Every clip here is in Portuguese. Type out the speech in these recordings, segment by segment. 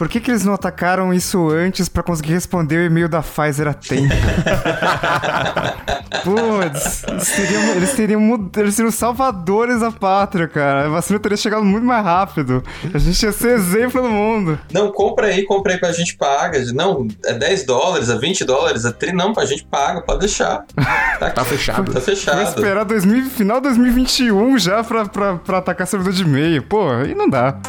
Por que, que eles não atacaram isso antes para conseguir responder o e-mail da Pfizer a tempo? Putz, eles teriam, eles, teriam, eles seriam salvadores da pátria, cara. A vacina teria chegado muito mais rápido. A gente ia ser exemplo no mundo. Não, compra aí, compra aí pra gente paga. Não, é 10 dólares, é 20 dólares, é 30. Não, pra gente paga, pode deixar. Tá, tá fechado. Tá fechado. Vou esperar 2000, final 2021 já pra, pra, pra atacar servidor de e-mail. Pô, aí não dá.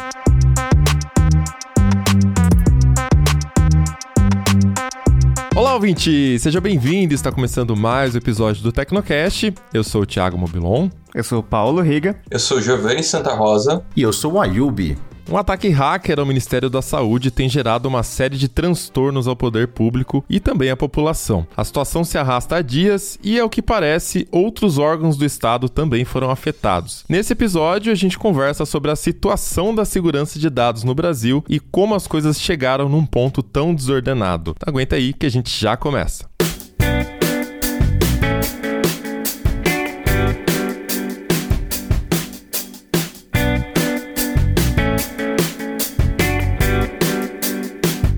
Olá, ouvinte! Seja bem-vindo! Está começando mais um episódio do Tecnocast. Eu sou o Thiago Mobilon. Eu sou o Paulo Riga. Eu sou o Giovanni Santa Rosa. E eu sou o Ayubi. Um ataque hacker ao Ministério da Saúde tem gerado uma série de transtornos ao poder público e também à população. A situação se arrasta há dias e, ao que parece, outros órgãos do Estado também foram afetados. Nesse episódio, a gente conversa sobre a situação da segurança de dados no Brasil e como as coisas chegaram num ponto tão desordenado. Aguenta aí que a gente já começa.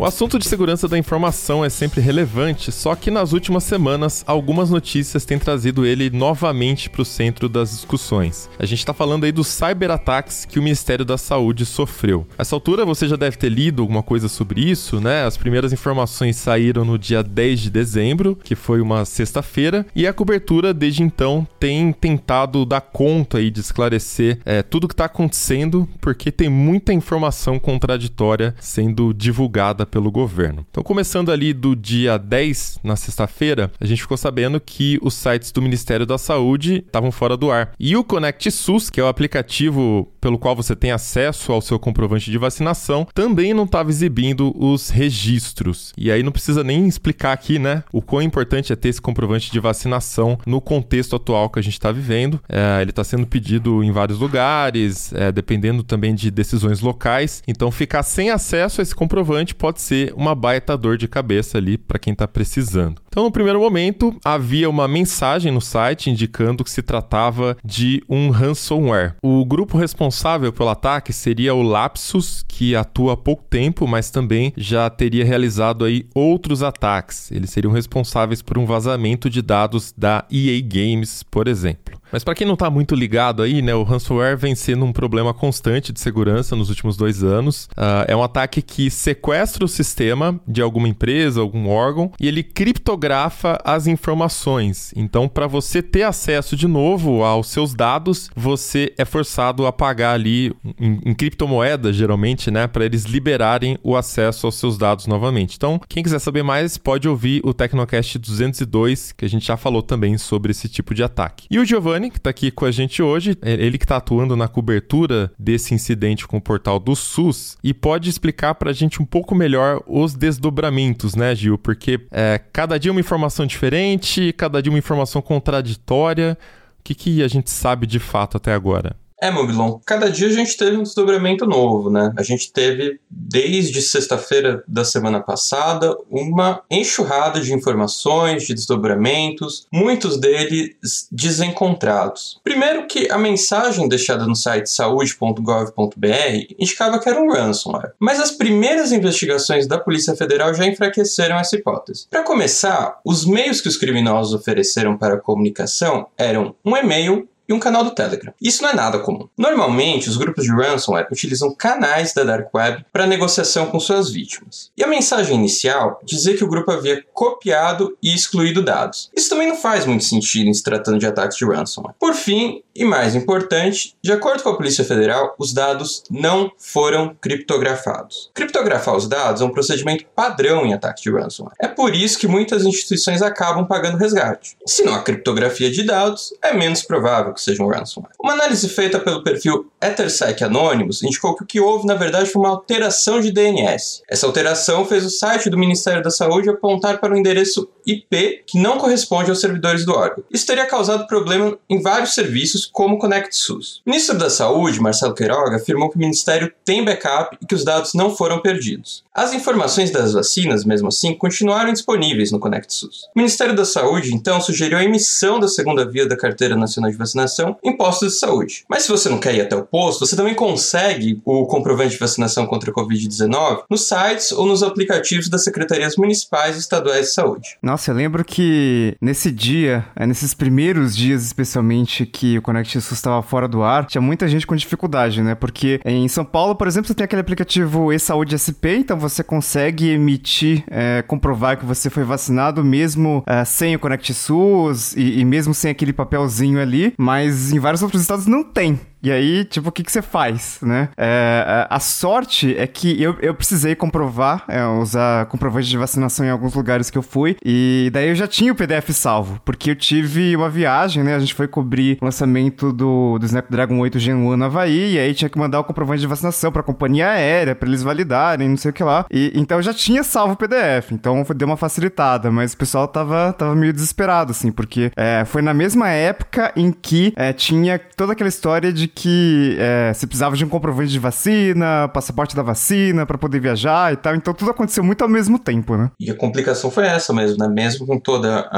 O assunto de segurança da informação é sempre relevante, só que nas últimas semanas algumas notícias têm trazido ele novamente para o centro das discussões. A gente está falando aí dos cyberataques que o Ministério da Saúde sofreu. Essa altura você já deve ter lido alguma coisa sobre isso, né? As primeiras informações saíram no dia 10 de dezembro, que foi uma sexta-feira, e a cobertura desde então tem tentado dar conta aí de esclarecer é, tudo o que está acontecendo, porque tem muita informação contraditória sendo divulgada pelo governo. Então, começando ali do dia 10, na sexta-feira, a gente ficou sabendo que os sites do Ministério da Saúde estavam fora do ar. E o Connect SUS, que é o aplicativo pelo qual você tem acesso ao seu comprovante de vacinação, também não estava exibindo os registros. E aí não precisa nem explicar aqui, né, o quão importante é ter esse comprovante de vacinação no contexto atual que a gente está vivendo. É, ele está sendo pedido em vários lugares, é, dependendo também de decisões locais. Então, ficar sem acesso a esse comprovante pode ser uma baita dor de cabeça ali para quem está precisando. Então, no primeiro momento, havia uma mensagem no site indicando que se tratava de um ransomware. O grupo responsável pelo ataque seria o Lapsus, que atua há pouco tempo, mas também já teria realizado aí outros ataques. Eles seriam responsáveis por um vazamento de dados da EA Games, por exemplo. Mas para quem não está muito ligado aí, né, o ransomware vem sendo um problema constante de segurança nos últimos dois anos. Uh, é um ataque que sequestra o sistema de alguma empresa, algum órgão, e ele criptografa as informações. Então, para você ter acesso de novo aos seus dados, você é forçado a pagar ali em, em criptomoedas, geralmente, né, para eles liberarem o acesso aos seus dados novamente. Então, quem quiser saber mais, pode ouvir o Tecnocast 202, que a gente já falou também sobre esse tipo de ataque. E o Giovanni que está aqui com a gente hoje, é ele que está atuando na cobertura desse incidente com o portal do SUS e pode explicar para a gente um pouco melhor os desdobramentos, né, Gil? Porque é, cada dia uma informação diferente, cada dia uma informação contraditória. O que, que a gente sabe de fato até agora? É, Mobilon, cada dia a gente teve um desdobramento novo, né? A gente teve, desde sexta-feira da semana passada, uma enxurrada de informações, de desdobramentos, muitos deles desencontrados. Primeiro que a mensagem deixada no site saúde.gov.br indicava que era um ransomware, mas as primeiras investigações da Polícia Federal já enfraqueceram essa hipótese. Para começar, os meios que os criminosos ofereceram para a comunicação eram um e-mail e um canal do Telegram. Isso não é nada comum. Normalmente, os grupos de ransomware utilizam canais da Dark Web para negociação com suas vítimas. E a mensagem inicial dizia que o grupo havia copiado e excluído dados. Isso também não faz muito sentido em se tratando de ataques de ransomware. Por fim, e mais importante, de acordo com a Polícia Federal, os dados não foram criptografados. Criptografar os dados é um procedimento padrão em ataques de ransomware. É por isso que muitas instituições acabam pagando resgate. Se não há criptografia de dados, é menos provável que seja um ransomware. Uma análise feita pelo perfil EtherSec Anonymous indicou que o que houve, na verdade, foi uma alteração de DNS. Essa alteração fez o site do Ministério da Saúde apontar para o endereço IP que não corresponde aos servidores do órgão. Isso teria causado problema em vários serviços, como o ConnectSUS. O ministro da Saúde, Marcelo Queiroga, afirmou que o Ministério tem backup e que os dados não foram perdidos. As informações das vacinas, mesmo assim, continuaram disponíveis no ConnectSUS. O Ministério da Saúde, então, sugeriu a emissão da segunda via da Carteira Nacional de Vacinação em postos de saúde. Mas se você não quer ir até o posto, você também consegue o comprovante de vacinação contra a Covid-19 nos sites ou nos aplicativos das secretarias municipais e estaduais de saúde. Eu lembro que nesse dia, é, nesses primeiros dias especialmente que o Connect SUS estava fora do ar, tinha muita gente com dificuldade, né? Porque em São Paulo, por exemplo, você tem aquele aplicativo e-saúde SP, então você consegue emitir, é, comprovar que você foi vacinado mesmo é, sem o Connect SUS e, e mesmo sem aquele papelzinho ali, mas em vários outros estados não tem. E aí, tipo, o que, que você faz, né? É, a sorte é que eu, eu precisei comprovar, é, usar comprovante de vacinação em alguns lugares que eu fui, e daí eu já tinha o PDF salvo, porque eu tive uma viagem, né? A gente foi cobrir o lançamento do, do Snapdragon 8 Gen 1 no Havaí, e aí tinha que mandar o comprovante de vacinação pra companhia aérea, pra eles validarem, não sei o que lá. E, então eu já tinha salvo o PDF, então deu uma facilitada, mas o pessoal tava, tava meio desesperado, assim, porque é, foi na mesma época em que é, tinha toda aquela história de que é, você precisava de um comprovante de vacina, passaporte da vacina para poder viajar e tal. Então tudo aconteceu muito ao mesmo tempo, né? E a complicação foi essa mesmo, né? Mesmo com toda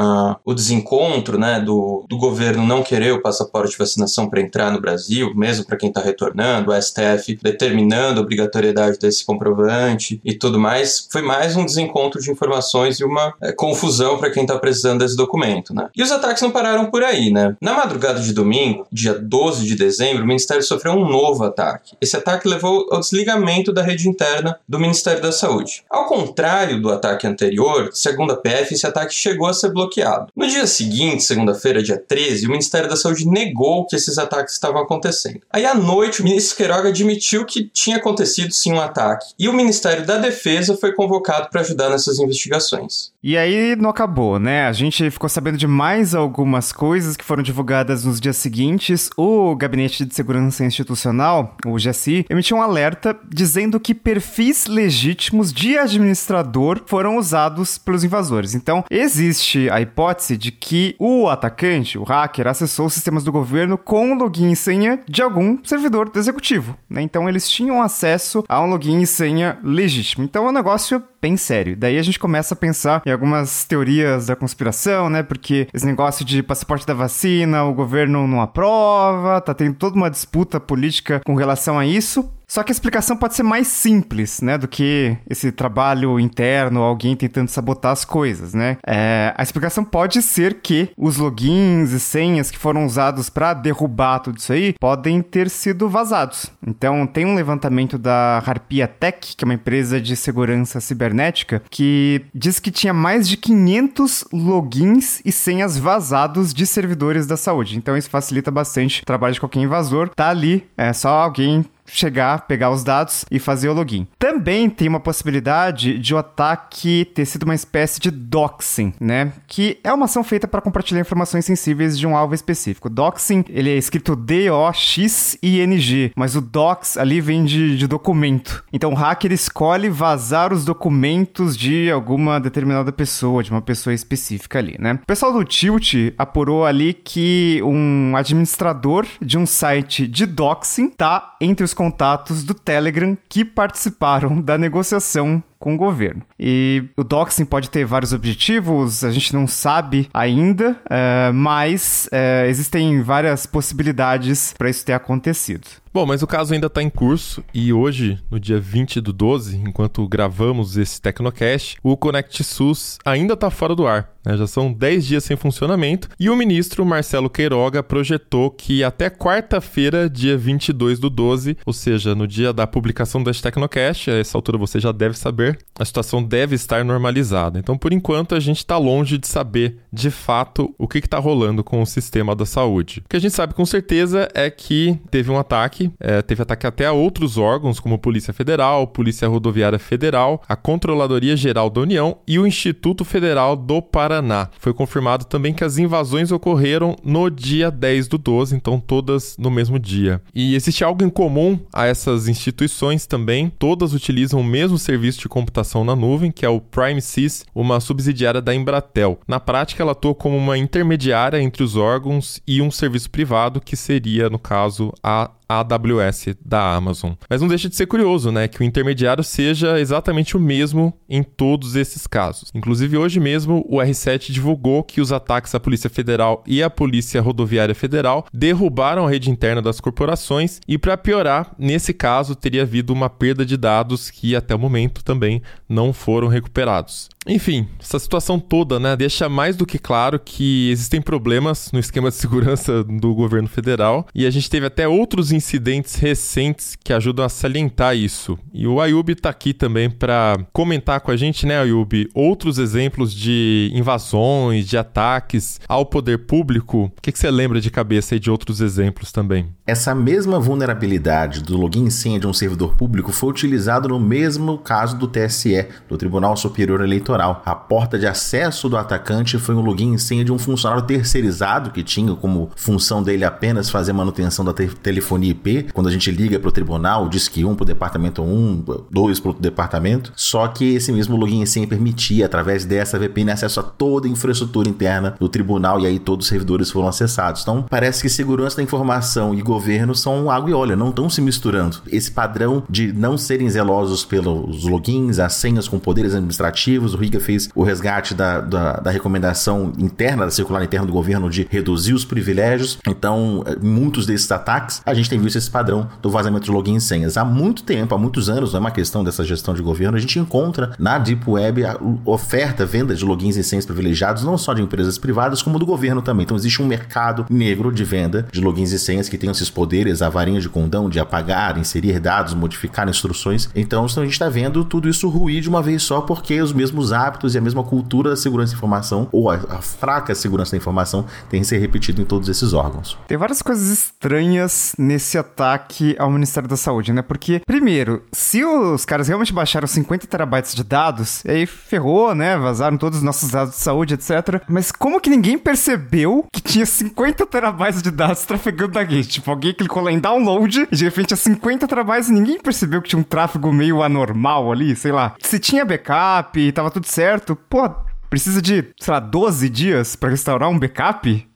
o desencontro, né, do, do governo não querer o passaporte de vacinação para entrar no Brasil, mesmo para quem está retornando, o STF determinando a obrigatoriedade desse comprovante e tudo mais, foi mais um desencontro de informações e uma é, confusão para quem está precisando desse documento, né? E os ataques não pararam por aí, né? Na madrugada de domingo, dia 12 de dezembro, o Ministério sofreu um novo ataque. Esse ataque levou ao desligamento da rede interna do Ministério da Saúde. Ao contrário do ataque anterior, segundo a PF, esse ataque chegou a ser bloqueado. No dia seguinte, segunda-feira, dia 13, o Ministério da Saúde negou que esses ataques estavam acontecendo. Aí à noite, o ministro Queiroga admitiu que tinha acontecido sim um ataque, e o Ministério da Defesa foi convocado para ajudar nessas investigações. E aí não acabou, né? A gente ficou sabendo de mais algumas coisas que foram divulgadas nos dias seguintes. O Gabinete de Segurança Institucional, o GSI, emitiu um alerta dizendo que perfis legítimos de administrador foram usados pelos invasores. Então, existe a hipótese de que o atacante, o hacker, acessou os sistemas do governo com login e senha de algum servidor do executivo. Né? Então, eles tinham acesso a um login e senha legítimo. Então, é um negócio bem sério. Daí a gente começa a pensar em algumas teorias da conspiração, né? Porque esse negócio de passaporte da vacina, o governo não aprova, tá tendo toda uma disputa política com relação a isso. Só que a explicação pode ser mais simples, né, do que esse trabalho interno, alguém tentando sabotar as coisas, né? É, a explicação pode ser que os logins e senhas que foram usados para derrubar tudo isso aí podem ter sido vazados. Então, tem um levantamento da Harpia Tech, que é uma empresa de segurança cibernética, que diz que tinha mais de 500 logins e senhas vazados de servidores da saúde. Então, isso facilita bastante o trabalho de qualquer invasor. Tá ali, é só alguém chegar, pegar os dados e fazer o login. Também tem uma possibilidade de o ataque ter sido uma espécie de doxing, né? Que é uma ação feita para compartilhar informações sensíveis de um alvo específico. Doxing, ele é escrito D-O-X-I-N-G, mas o dox ali vem de, de documento. Então o hacker escolhe vazar os documentos de alguma determinada pessoa, de uma pessoa específica ali, né? O pessoal do Tilt apurou ali que um administrador de um site de doxing tá entre os contatos do Telegram que participaram da negociação com o governo. E o doxing pode ter vários objetivos, a gente não sabe ainda, é, mas é, existem várias possibilidades para isso ter acontecido. Bom, mas o caso ainda está em curso e hoje, no dia 20 do 12, enquanto gravamos esse Tecnocast, o Connect SUS ainda está fora do ar. Né? Já são 10 dias sem funcionamento e o ministro Marcelo Queiroga projetou que até quarta-feira, dia 22 do 12, ou seja, no dia da publicação deste Tecnocast, a essa altura você já deve saber desenvolver, a situação deve estar normalizada. Então, por enquanto, a gente está longe de saber de fato o que está rolando com o sistema da saúde. O que a gente sabe com certeza é que teve um ataque, é, teve ataque até a outros órgãos, como Polícia Federal, Polícia Rodoviária Federal, a Controladoria Geral da União e o Instituto Federal do Paraná. Foi confirmado também que as invasões ocorreram no dia 10 do 12, então todas no mesmo dia. E existe algo em comum a essas instituições também, todas utilizam o mesmo serviço de computação na nuvem, que é o PrimeSys, uma subsidiária da Embratel. Na prática, ela atua como uma intermediária entre os órgãos e um serviço privado, que seria, no caso, a AWS da Amazon. Mas não deixa de ser curioso, né, que o intermediário seja exatamente o mesmo em todos esses casos. Inclusive hoje mesmo o R7 divulgou que os ataques à Polícia Federal e à Polícia Rodoviária Federal derrubaram a rede interna das corporações e para piorar, nesse caso teria havido uma perda de dados que até o momento também não foram recuperados. Enfim, essa situação toda, né, deixa mais do que claro que existem problemas no esquema de segurança do governo federal e a gente teve até outros incidentes recentes que ajudam a salientar isso. E o Ayub está aqui também para comentar com a gente, né, Ayub, outros exemplos de invasões, de ataques ao poder público. O que, que você lembra de cabeça aí de outros exemplos também? Essa mesma vulnerabilidade do login e senha de um servidor público foi utilizado no mesmo caso do TSE, do Tribunal Superior Eleitoral. A porta de acesso do atacante foi um login senha de um funcionário terceirizado que tinha como função dele apenas fazer manutenção da te telefonia IP. Quando a gente liga para o tribunal, diz que um para o departamento 1, dois para o departamento. Só que esse mesmo login senha permitia, através dessa VPN, acesso a toda a infraestrutura interna do tribunal e aí todos os servidores foram acessados. Então, parece que segurança da informação e governo são água e óleo, não estão se misturando. Esse padrão de não serem zelosos pelos logins, as senhas com poderes administrativos, o Riga fez o resgate da, da, da recomendação interna, da circular interna do governo de reduzir os privilégios. Então, muitos desses ataques, a gente tem visto esse padrão do vazamento de login e senhas. Há muito tempo, há muitos anos, não é uma questão dessa gestão de governo, a gente encontra na Deep Web a oferta, venda de logins e senhas privilegiados, não só de empresas privadas, como do governo também. Então, existe um mercado negro de venda de logins e senhas que tem esses poderes, a varinha de condão de apagar, inserir dados, modificar instruções. Então, a gente está vendo tudo isso ruir de uma vez só porque os mesmos hábitos e a mesma cultura da segurança da informação, ou a, a fraca segurança da informação, tem que ser repetido em todos esses órgãos. Tem várias coisas estranhas nesse ataque ao Ministério da Saúde, né? Porque, primeiro, se os caras realmente baixaram 50 terabytes de dados, aí ferrou, né? Vazaram todos os nossos dados de saúde, etc. Mas como que ninguém percebeu que tinha 50 terabytes de dados trafegando na rede? Tipo, alguém clicou lá em download e de repente tinha 50 terabytes e ninguém percebeu que tinha um tráfego meio anormal ali, sei lá. Se tinha backup tava tudo certo, pô, precisa de, sei lá, 12 dias para restaurar um backup?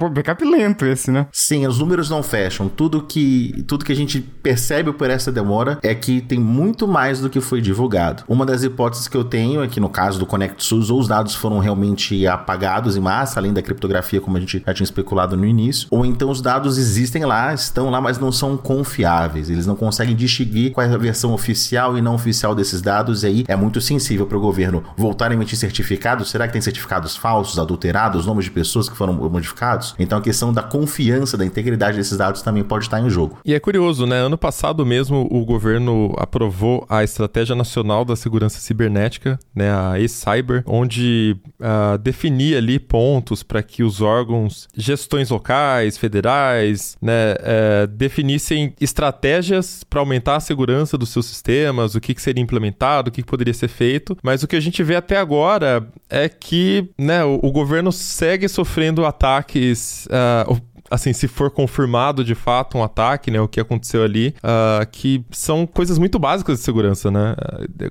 Pô, backup lento esse, né? Sim, os números não fecham. Tudo que, tudo que a gente percebe por essa demora é que tem muito mais do que foi divulgado. Uma das hipóteses que eu tenho é que no caso do ConnectSUS, ou os dados foram realmente apagados em massa, além da criptografia, como a gente já tinha especulado no início, ou então os dados existem lá, estão lá, mas não são confiáveis. Eles não conseguem distinguir qual é a versão oficial e não oficial desses dados, e aí é muito sensível para o governo voltar a emitir certificados. Será que tem certificados falsos, adulterados, nomes de pessoas que foram modificados? Certificados. Então a questão da confiança, da integridade desses dados também pode estar em jogo. E é curioso, né? Ano passado mesmo o governo aprovou a Estratégia Nacional da Segurança Cibernética, né, a e-Cyber, onde uh, definia ali pontos para que os órgãos, gestões locais, federais, né, uh, definissem estratégias para aumentar a segurança dos seus sistemas, o que, que seria implementado, o que, que poderia ser feito. Mas o que a gente vê até agora é que né, o, o governo segue sofrendo ataques ataques. Uh, assim, se for confirmado de fato um ataque, né, o que aconteceu ali, uh, que são coisas muito básicas de segurança, né?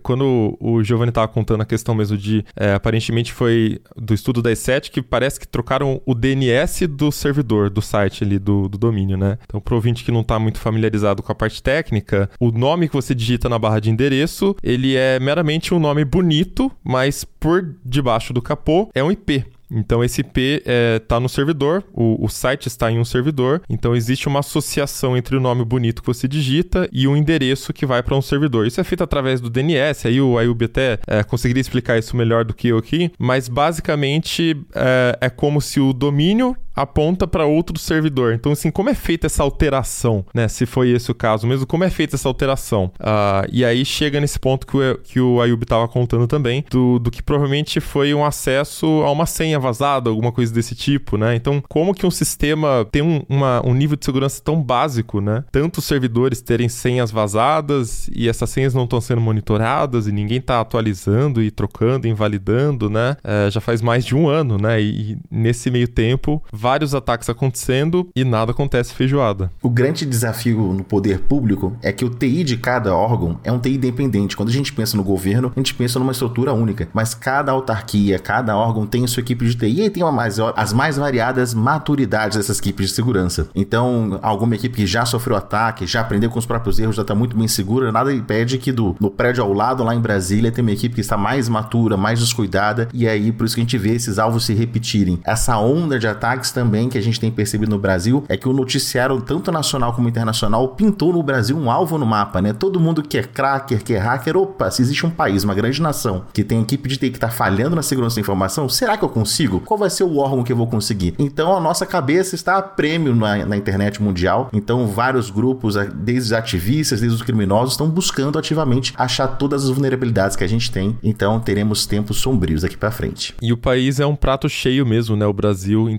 Quando o Giovanni estava contando a questão mesmo de, é, aparentemente foi do estudo da E7 que parece que trocaram o DNS do servidor, do site ali, do, do domínio, né? Então, pro ouvinte que não está muito familiarizado com a parte técnica, o nome que você digita na barra de endereço, ele é meramente um nome bonito, mas por debaixo do capô é um IP. Então esse IP está é, tá no servidor, o, o, site está em um servidor, então existe uma associação entre o nome bonito que você digita e o endereço que vai para um servidor. Isso é feito através do DNS, aí o Ayub até é, conseguiria explicar isso melhor do que eu aqui, mas basicamente é, é como se o domínio aponta para outro servidor. Então, assim, como é feita essa alteração, né? Se foi esse o caso mesmo, como é feita essa alteração? Uh, e aí chega nesse ponto que o, que o Ayub estava contando também, do, do que provavelmente foi um acesso a uma senha vazada, alguma coisa desse tipo, né? Então, como que um sistema tem um, uma, um nível de segurança tão básico, né? Tantos servidores terem senhas vazadas e essas senhas não estão sendo monitoradas e ninguém está atualizando e trocando, invalidando, né? É, já faz mais de um ano, né? E, e nesse meio tempo, vários ataques acontecendo e nada acontece feijoada. O grande desafio no poder público é que o TI de cada órgão é um TI independente. Quando a gente pensa no governo, a gente pensa numa estrutura única, mas cada autarquia, cada órgão tem sua equipe de TI e tem mais, as mais variadas maturidades dessas equipes de segurança. Então, alguma equipe que já sofreu ataque, já aprendeu com os próprios erros, já está muito bem segura, nada impede que do, no prédio ao lado, lá em Brasília, tem uma equipe que está mais matura, mais descuidada, e aí por isso que a gente vê esses alvos se repetirem. Essa onda de ataques também que a gente tem percebido no Brasil é que o noticiário, tanto nacional como internacional, pintou no Brasil um alvo no mapa, né? Todo mundo que é cracker, que é hacker, opa, se existe um país, uma grande nação, que tem equipe de TI que está falhando na segurança da informação, será que eu consigo? Qual vai ser o órgão que eu vou conseguir? Então a nossa cabeça está a prêmio na, na internet mundial, então vários grupos, desde os ativistas, desde os criminosos, estão buscando ativamente achar todas as vulnerabilidades que a gente tem, então teremos tempos sombrios aqui para frente. E o país é um prato cheio mesmo, né? O Brasil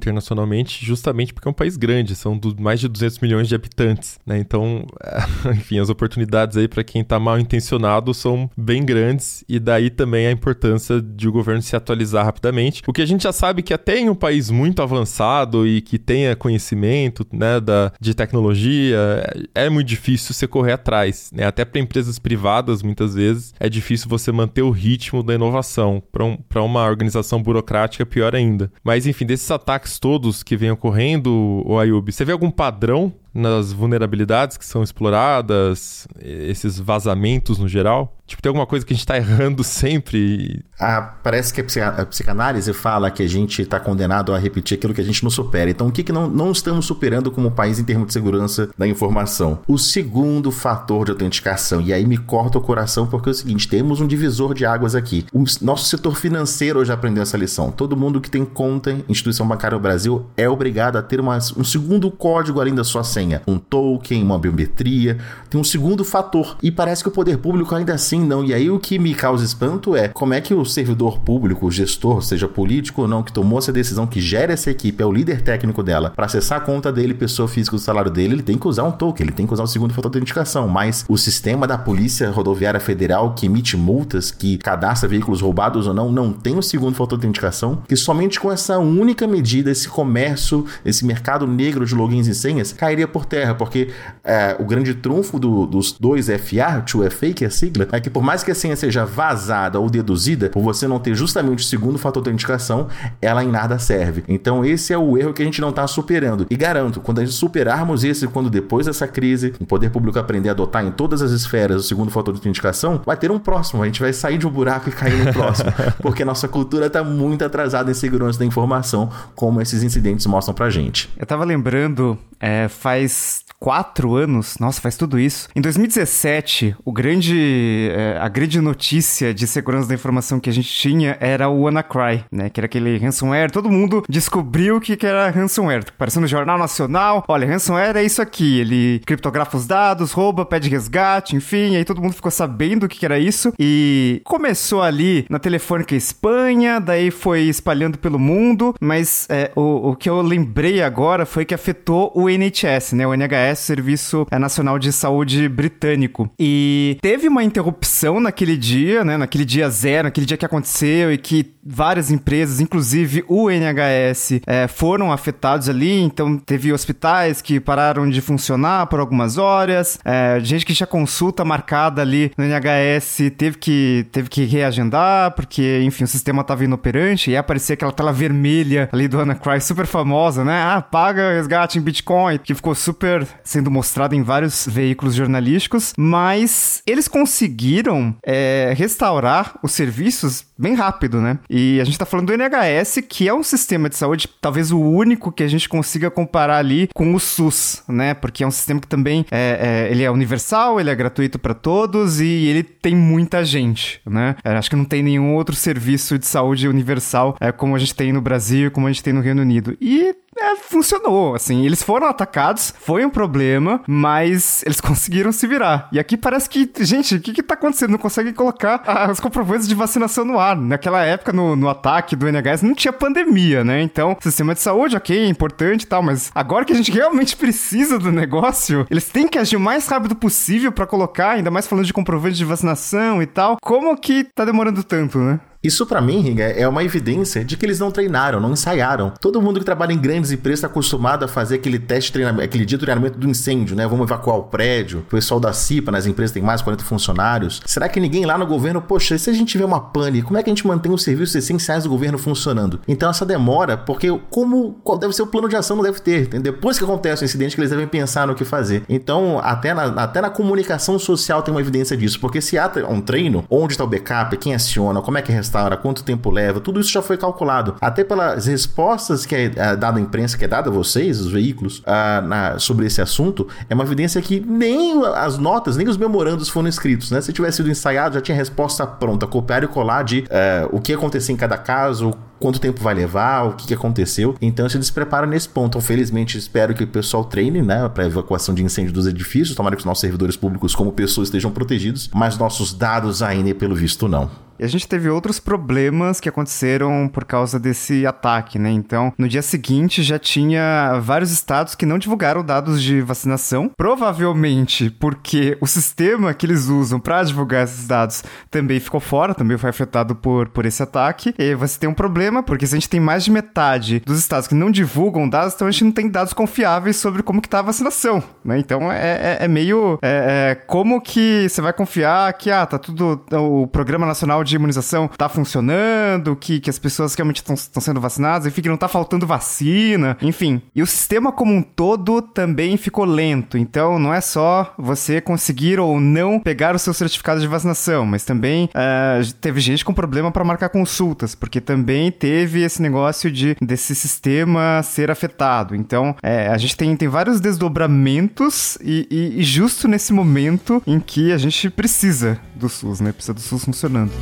justamente porque é um país grande, são do, mais de 200 milhões de habitantes, né? Então, enfim, as oportunidades aí para quem tá mal intencionado são bem grandes e daí também a importância de o governo se atualizar rapidamente. O que a gente já sabe que até em um país muito avançado e que tenha conhecimento, né, da, de tecnologia, é, é muito difícil você correr atrás, né? Até para empresas privadas, muitas vezes, é difícil você manter o ritmo da inovação. Para um, uma organização burocrática, pior ainda. Mas, enfim, desses ataques todos que vêm ocorrendo, o Ayub, você vê algum padrão nas vulnerabilidades que são exploradas, esses vazamentos no geral? Tipo, tem alguma coisa que a gente tá errando sempre? Ah, parece que a, psicanálise fala que a gente está condenado a repetir aquilo que a gente não supera. Então, o que, que não, não estamos superando como país em termos de segurança da informação? O segundo fator de autenticação. E aí me corta o coração porque é o seguinte: temos um divisor de águas aqui. O nosso setor financeiro já aprendeu essa lição. Todo mundo que tem conta em instituição bancária no Brasil é obrigado a ter uma, um segundo código além da sua senha. Um token, uma biometria. Tem um segundo fator. E parece que o poder público ainda assim não. E aí o que me causa espanto é como é que o servidor público, o gestor, seja político ou não, que tomou essa decisão, que gera essa equipe, é o líder técnico dela, para acessar a conta dele, pessoa física do salário dele, ele tem que usar um token, ele tem que usar o segundo fator de identificação. Mas o sistema da Polícia Rodoviária Federal, que emite multas, que cadastra veículos roubados ou não, não tem o segundo fator de identificação, que somente com essa única medida, esse comércio, esse mercado negro de logins e senhas, cairia por terra, porque é, o grande trunfo do, dos dois FA, 2FA, que é a sigla, é que por mais que a senha seja vazada ou deduzida, por você não ter justamente o segundo fator de autenticação, ela em nada serve. Então esse é o erro que a gente não está superando. E garanto, quando a gente superarmos esse, quando depois dessa crise, o poder público aprender a adotar em todas as esferas o segundo fator de autenticação, vai ter um próximo. A gente vai sair de um buraco e cair no próximo. porque a nossa cultura está muito atrasada em segurança da informação, como esses incidentes mostram pra gente. Eu tava lembrando, é, faz quatro anos, nossa, faz tudo isso. Em 2017, o grande, é, a grande notícia de segurança da informação que a gente tinha era o WannaCry, né? Que era aquele ransomware. Todo mundo descobriu que, que era ransomware. Apareceu no Jornal Nacional. Olha, ransomware é isso aqui. Ele criptografa os dados, rouba, pede resgate, enfim. Aí todo mundo ficou sabendo o que, que era isso. E começou ali na Telefônica Espanha, daí foi espalhando pelo mundo. Mas é, o, o que eu lembrei agora foi que afetou o NHS, né? O NHS Serviço Nacional de Saúde Britânico. E teve uma interrupção naquele dia, né? Naquele dia zero, naquele dia que aconteceu e que várias empresas, inclusive o NHS, é, foram afetados ali. Então, teve hospitais que pararam de funcionar por algumas horas, é, gente que tinha consulta marcada ali no NHS teve que, teve que reagendar, porque, enfim, o sistema estava inoperante e aparecia aquela tela vermelha ali do Anacry super famosa, né? Ah, paga resgate em Bitcoin, que ficou super sendo mostrado em vários veículos jornalísticos, mas eles conseguiram é, restaurar os serviços bem rápido, né? E a gente tá falando do NHS, que é um sistema de saúde, talvez o único que a gente consiga comparar ali com o SUS, né? Porque é um sistema que também é, é ele é universal, ele é gratuito para todos e ele tem muita gente, né? É, acho que não tem nenhum outro serviço de saúde universal é, como a gente tem no Brasil, como a gente tem no Reino Unido. E é, funcionou, assim, eles foram atacados, foi um problema, mas eles conseguiram se virar. E aqui parece que, gente, o que que tá acontecendo? Não consegue colocar os comprovantes de vacinação no ar. Naquela época, no, no ataque do NHS, não tinha pandemia, né? Então, sistema de saúde, ok, é importante e tal, mas agora que a gente realmente precisa do negócio, eles têm que agir o mais rápido possível para colocar, ainda mais falando de comprovante de vacinação e tal. Como que tá demorando tanto, né? Isso para mim, é uma evidência de que eles não treinaram, não ensaiaram. Todo mundo que trabalha em grandes empresas está acostumado a fazer aquele teste treinamento, aquele dia de treinamento do incêndio, né? Vamos evacuar o prédio. O pessoal da CIPA nas empresas tem mais de 40 funcionários. Será que ninguém lá no governo, poxa, se a gente tiver uma pane, como é que a gente mantém os serviços essenciais do governo funcionando? Então essa demora, porque como qual deve ser o plano de ação não deve ter. Depois que acontece o incidente que eles devem pensar no que fazer. Então, até na, até na comunicação social tem uma evidência disso, porque se há um treino, onde está o backup, quem aciona, como é que restaura, quanto tempo leva, tudo isso já foi calculado. Até pelas respostas que é, é dada à imprensa, que é dada a vocês, os veículos, uh, na, sobre esse assunto, é uma evidência que nem as notas, nem os memorandos foram escritos, né? Se tivesse sido ensaiado, já tinha resposta pronta, copiar e colar de uh, o que aconteceu em cada caso, quanto tempo vai levar, o que, que aconteceu. Então se desprepara nesse ponto. Então, felizmente, espero que o pessoal treine, né, para evacuação de incêndio dos edifícios. Tomara que os nossos servidores públicos, como pessoas, estejam protegidos, mas nossos dados ainda, pelo visto, não. E a gente teve outros problemas que aconteceram por causa desse ataque, né? Então, no dia seguinte já tinha vários estados que não divulgaram dados de vacinação, provavelmente porque o sistema que eles usam para divulgar esses dados também ficou fora, também foi afetado por, por esse ataque. E você tem um problema, porque se a gente tem mais de metade dos estados que não divulgam dados, então a gente não tem dados confiáveis sobre como que tá a vacinação, né? Então é, é, é meio... É, é, como que você vai confiar que, ah, tá tudo... O Programa Nacional de imunização tá funcionando, que, que as pessoas realmente estão sendo vacinadas, enfim, que não tá faltando vacina, enfim. E o sistema como um todo também ficou lento. Então, não é só você conseguir ou não pegar o seu certificado de vacinação, mas também uh, teve gente com problema para marcar consultas, porque também teve esse negócio de desse sistema ser afetado. Então, é, a gente tem, tem vários desdobramentos e, e, e justo nesse momento em que a gente precisa do SUS, né? Precisa do SUS funcionando.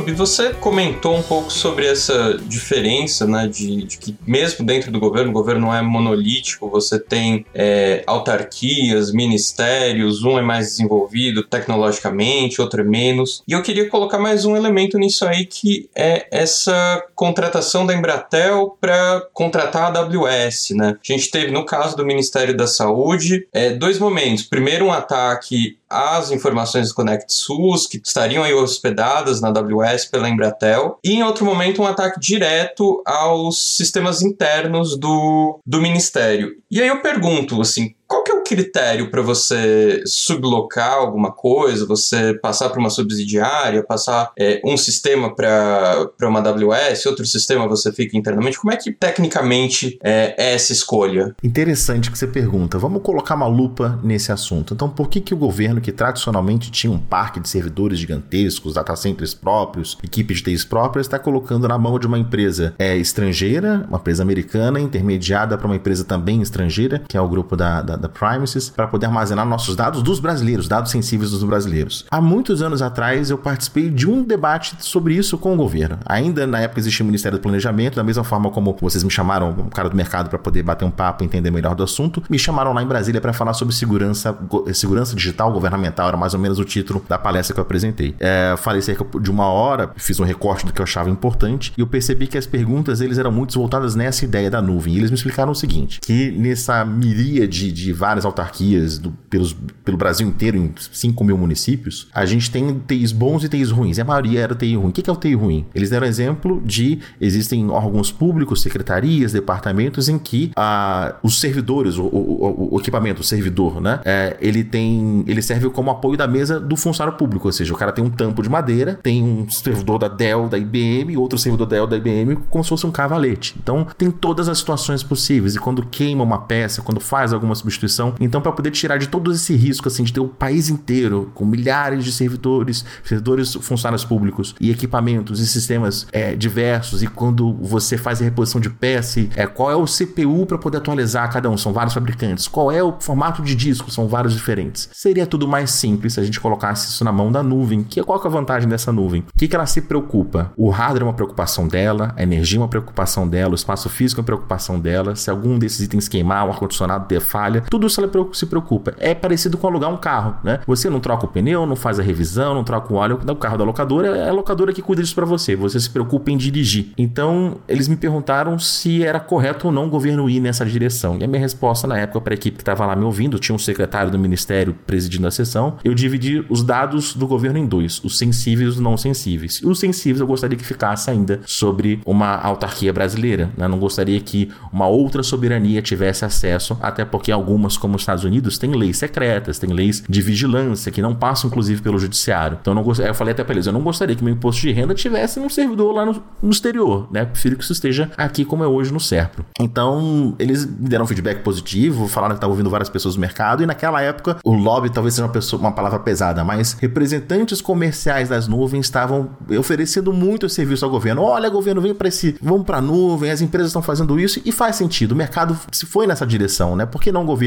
Ayub, você comentou um pouco sobre essa diferença, né, de, de, que mesmo dentro do governo, o governo não é monolítico, você tem é, autarquias, ministérios, um é mais desenvolvido tecnologicamente, outro é menos. E eu queria colocar mais um elemento nisso aí, que é essa contratação da Embratel para contratar a AWS, né? A gente teve, no caso do Ministério da Saúde, é, dois momentos. Primeiro, um ataque às informações do Connect SUS, que estariam aí hospedadas na AWS pela Embratel, e em outro momento um ataque direto aos sistemas internos do, do Ministério. E aí eu pergunto, assim, qual que é o critério para você sublocar alguma coisa, você passar para uma subsidiária, passar é, um sistema para uma AWS, outro sistema você fica internamente? Como é que tecnicamente é, é, essa escolha? Interessante que você pergunta. Vamos colocar uma lupa nesse assunto. Então, por que, que o governo, que tradicionalmente tinha um parque de servidores gigantescos, data centers próprios, equipes de TIs próprias, está colocando na mão de uma empresa é, estrangeira, uma empresa americana, intermediada para uma empresa também estrangeira, que é o grupo da, da da Primacies para poder armazenar nossos dados dos brasileiros, dados sensíveis dos brasileiros. Há muitos anos atrás eu participei de um debate sobre isso com o governo. Ainda na época existia o Ministério do Planejamento, da mesma forma como vocês me chamaram, o cara do mercado, para poder bater um papo e entender melhor do assunto, me chamaram lá em Brasília para falar sobre segurança, segurança digital governamental, era mais ou menos o título da palestra que eu apresentei. É, falei cerca de uma hora, fiz um recorte do que eu achava importante e eu percebi que as perguntas eles eram muito voltadas nessa ideia da nuvem. E eles me explicaram o seguinte: que nessa miríade de várias autarquias do, pelos, pelo Brasil inteiro, em 5 mil municípios, a gente tem TIs bons e TIs ruins. E a maioria era TI ruim. O que é o TI ruim? Eles deram exemplo de existem órgãos públicos, secretarias, departamentos em que ah, os servidores, o, o, o, equipamento, o servidor, né? É, ele tem. Ele serve como apoio da mesa do funcionário público. Ou seja, o cara tem um tampo de madeira, tem um servidor da Dell, da IBM, outro servidor da Dell, da IBM, como se fosse um cavalete. Então, tem todas as situações possíveis. E quando queima uma peça, quando faz alguma substituição, Então, para poder tirar de todo esse risco, assim, de ter o país inteiro com milhares de servidores, servidores, funcionários públicos e equipamentos e sistemas é, diversos, e quando você faz a reposição de peça, é, qual é o CPU para poder atualizar cada um? São vários fabricantes. Qual é o formato de disco? São vários diferentes. Seria tudo mais simples se a gente colocasse isso na mão da nuvem. Que, qual que é a vantagem dessa nuvem? O que, que ela se preocupa? O hardware é uma preocupação dela, a energia é uma preocupação dela, o espaço físico é uma preocupação dela. Se algum desses itens queimar, o ar-condicionado ter falha, tudo isso ela se preocupa. É parecido com alugar um carro, né? Você não troca o pneu, não faz a revisão, não troca o óleo. O carro da locadora é a locadora que cuida disso para você. Você se preocupa em dirigir. Então, eles me perguntaram se era correto ou não o governo ir nessa direção. E a minha resposta na época para a equipe que estava lá me ouvindo, tinha um secretário do ministério presidindo a sessão, eu dividi os dados do governo em dois, os sensíveis e os não sensíveis. E os sensíveis eu gostaria que ficasse ainda sobre uma autarquia brasileira. Né? Não gostaria que uma outra soberania tivesse acesso, até porque algumas, como os Estados Unidos, têm leis secretas, têm leis de vigilância que não passam, inclusive, pelo judiciário. Então, não gost... eu falei até para eles, eu não gostaria que meu imposto de renda tivesse num servidor lá no, no exterior, né? Prefiro que isso esteja aqui como é hoje no SERPRO. Então, eles me deram feedback positivo, falaram que estavam ouvindo várias pessoas do mercado, e naquela época, o lobby talvez seja uma, pessoa, uma palavra pesada, mas representantes comerciais das nuvens estavam oferecendo muito serviço ao governo. Olha, governo, vem para esse, vamos para a nuvem, as empresas estão fazendo isso e faz sentido. O mercado se foi nessa direção, né? Por que não o governo